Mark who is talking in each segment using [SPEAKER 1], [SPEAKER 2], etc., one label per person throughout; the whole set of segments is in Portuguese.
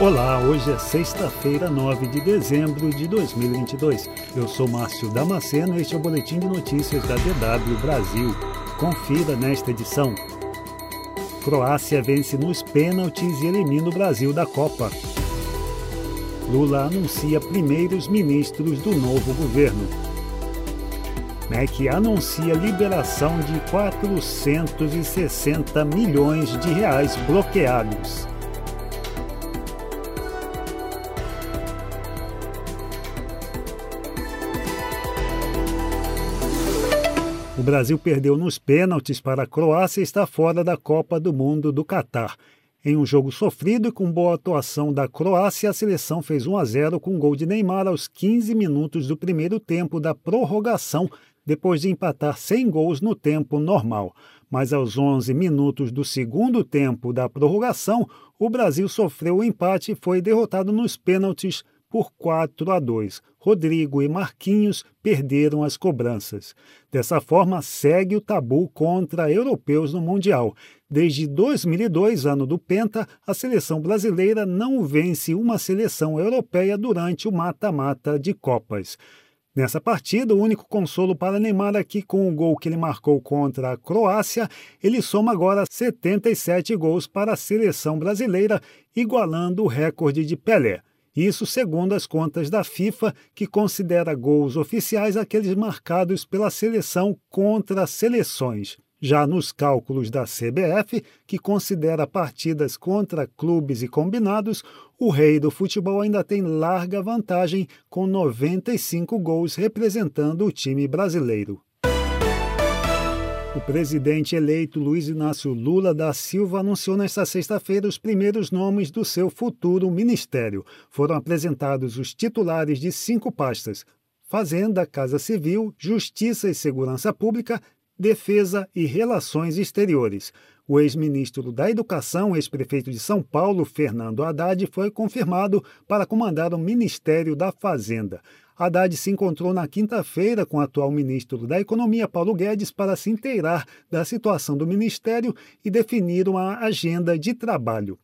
[SPEAKER 1] Olá, hoje é sexta-feira, 9 de dezembro de 2022. Eu sou Márcio Damasceno e este é o Boletim de Notícias da DW Brasil. Confira nesta edição. Croácia vence nos pênaltis e elimina o Brasil da Copa. Lula anuncia primeiros ministros do novo governo. MEC anuncia liberação de 460 milhões de reais bloqueados. O Brasil perdeu nos pênaltis para a Croácia e está fora da Copa do Mundo do Catar. Em um jogo sofrido e com boa atuação da Croácia, a seleção fez 1 a 0 com um gol de Neymar aos 15 minutos do primeiro tempo da prorrogação, depois de empatar sem gols no tempo normal. Mas aos 11 minutos do segundo tempo da prorrogação, o Brasil sofreu o empate e foi derrotado nos pênaltis por 4 a 2. Rodrigo e Marquinhos perderam as cobranças. Dessa forma, segue o tabu contra europeus no Mundial. Desde 2002, ano do Penta, a seleção brasileira não vence uma seleção europeia durante o mata-mata de Copas. Nessa partida, o único consolo para Neymar é que, com o gol que ele marcou contra a Croácia, ele soma agora 77 gols para a seleção brasileira, igualando o recorde de Pelé. Isso segundo as contas da FIFA, que considera gols oficiais aqueles marcados pela seleção contra seleções. Já nos cálculos da CBF, que considera partidas contra clubes e combinados, o rei do futebol ainda tem larga vantagem, com 95 gols representando o time brasileiro. O presidente eleito Luiz Inácio Lula da Silva anunciou nesta sexta-feira os primeiros nomes do seu futuro ministério. Foram apresentados os titulares de cinco pastas: Fazenda, Casa Civil, Justiça e Segurança Pública, Defesa e Relações Exteriores. O ex-ministro da Educação, ex-prefeito de São Paulo, Fernando Haddad, foi confirmado para comandar o Ministério da Fazenda. Haddad se encontrou na quinta-feira com o atual ministro da Economia, Paulo Guedes, para se inteirar da situação do ministério e definir uma agenda de trabalho.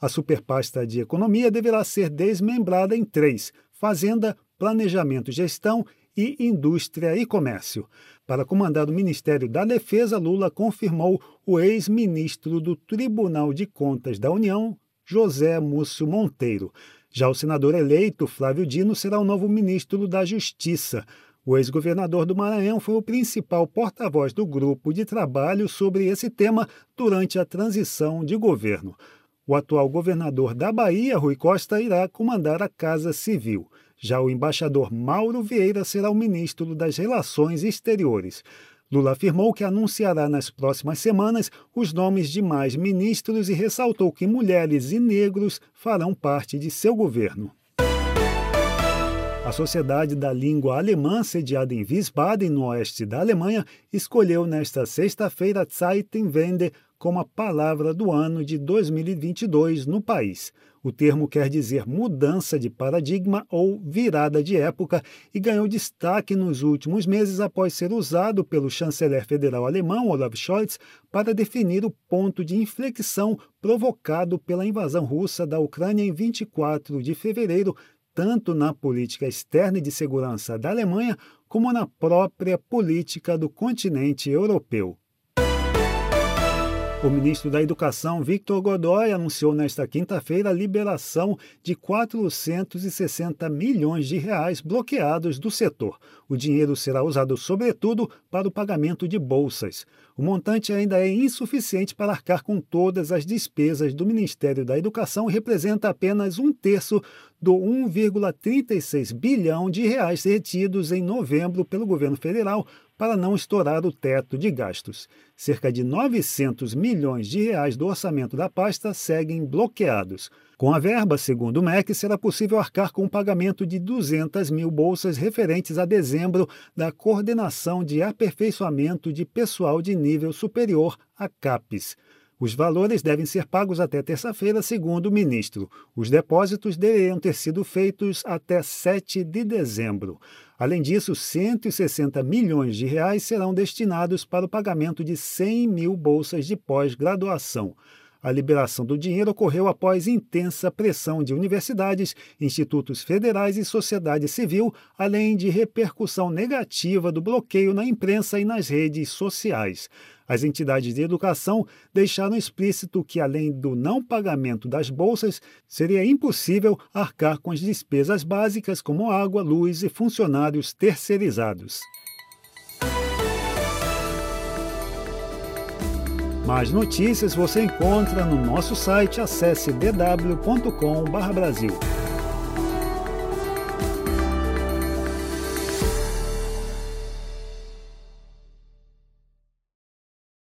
[SPEAKER 1] A superpasta de economia deverá ser desmembrada em três: Fazenda, Planejamento e Gestão e Indústria e Comércio. Para comandar o Ministério da Defesa, Lula confirmou o ex-ministro do Tribunal de Contas da União, José Múcio Monteiro. Já o senador eleito, Flávio Dino, será o novo ministro da Justiça. O ex-governador do Maranhão foi o principal porta-voz do grupo de trabalho sobre esse tema durante a transição de governo. O atual governador da Bahia, Rui Costa, irá comandar a Casa Civil. Já o embaixador Mauro Vieira será o ministro das Relações Exteriores. Lula afirmou que anunciará nas próximas semanas os nomes de mais ministros e ressaltou que mulheres e negros farão parte de seu governo. A Sociedade da Língua Alemã, sediada em Wiesbaden, no oeste da Alemanha, escolheu nesta sexta-feira Zeitenwende como a palavra do ano de 2022 no país. O termo quer dizer mudança de paradigma ou virada de época e ganhou destaque nos últimos meses após ser usado pelo chanceler federal alemão Olaf Scholz para definir o ponto de inflexão provocado pela invasão russa da Ucrânia em 24 de fevereiro, tanto na política externa e de segurança da Alemanha como na própria política do continente europeu. O ministro da Educação, Victor Godoy, anunciou nesta quinta-feira a liberação de 460 milhões de reais bloqueados do setor. O dinheiro será usado, sobretudo, para o pagamento de bolsas. O montante ainda é insuficiente para arcar com todas as despesas do Ministério da Educação e representa apenas um terço do 1,36 bilhão de reais retidos em novembro pelo governo federal para não estourar o teto de gastos. Cerca de 900 milhões de reais do orçamento da pasta seguem bloqueados. Com a verba, segundo o MEC, será possível arcar com o pagamento de 200 mil bolsas referentes a dezembro da Coordenação de Aperfeiçoamento de Pessoal de Nível Superior, a CAPES. Os valores devem ser pagos até terça-feira, segundo o ministro. Os depósitos deveriam ter sido feitos até 7 de dezembro. Além disso, 160 milhões de reais serão destinados para o pagamento de 100 mil bolsas de pós-graduação. A liberação do dinheiro ocorreu após intensa pressão de universidades, institutos federais e sociedade civil, além de repercussão negativa do bloqueio na imprensa e nas redes sociais. As entidades de educação deixaram explícito que, além do não pagamento das bolsas, seria impossível arcar com as despesas básicas como água, luz e funcionários terceirizados. Mais notícias você encontra no nosso site. Acesse dw.com/brasil.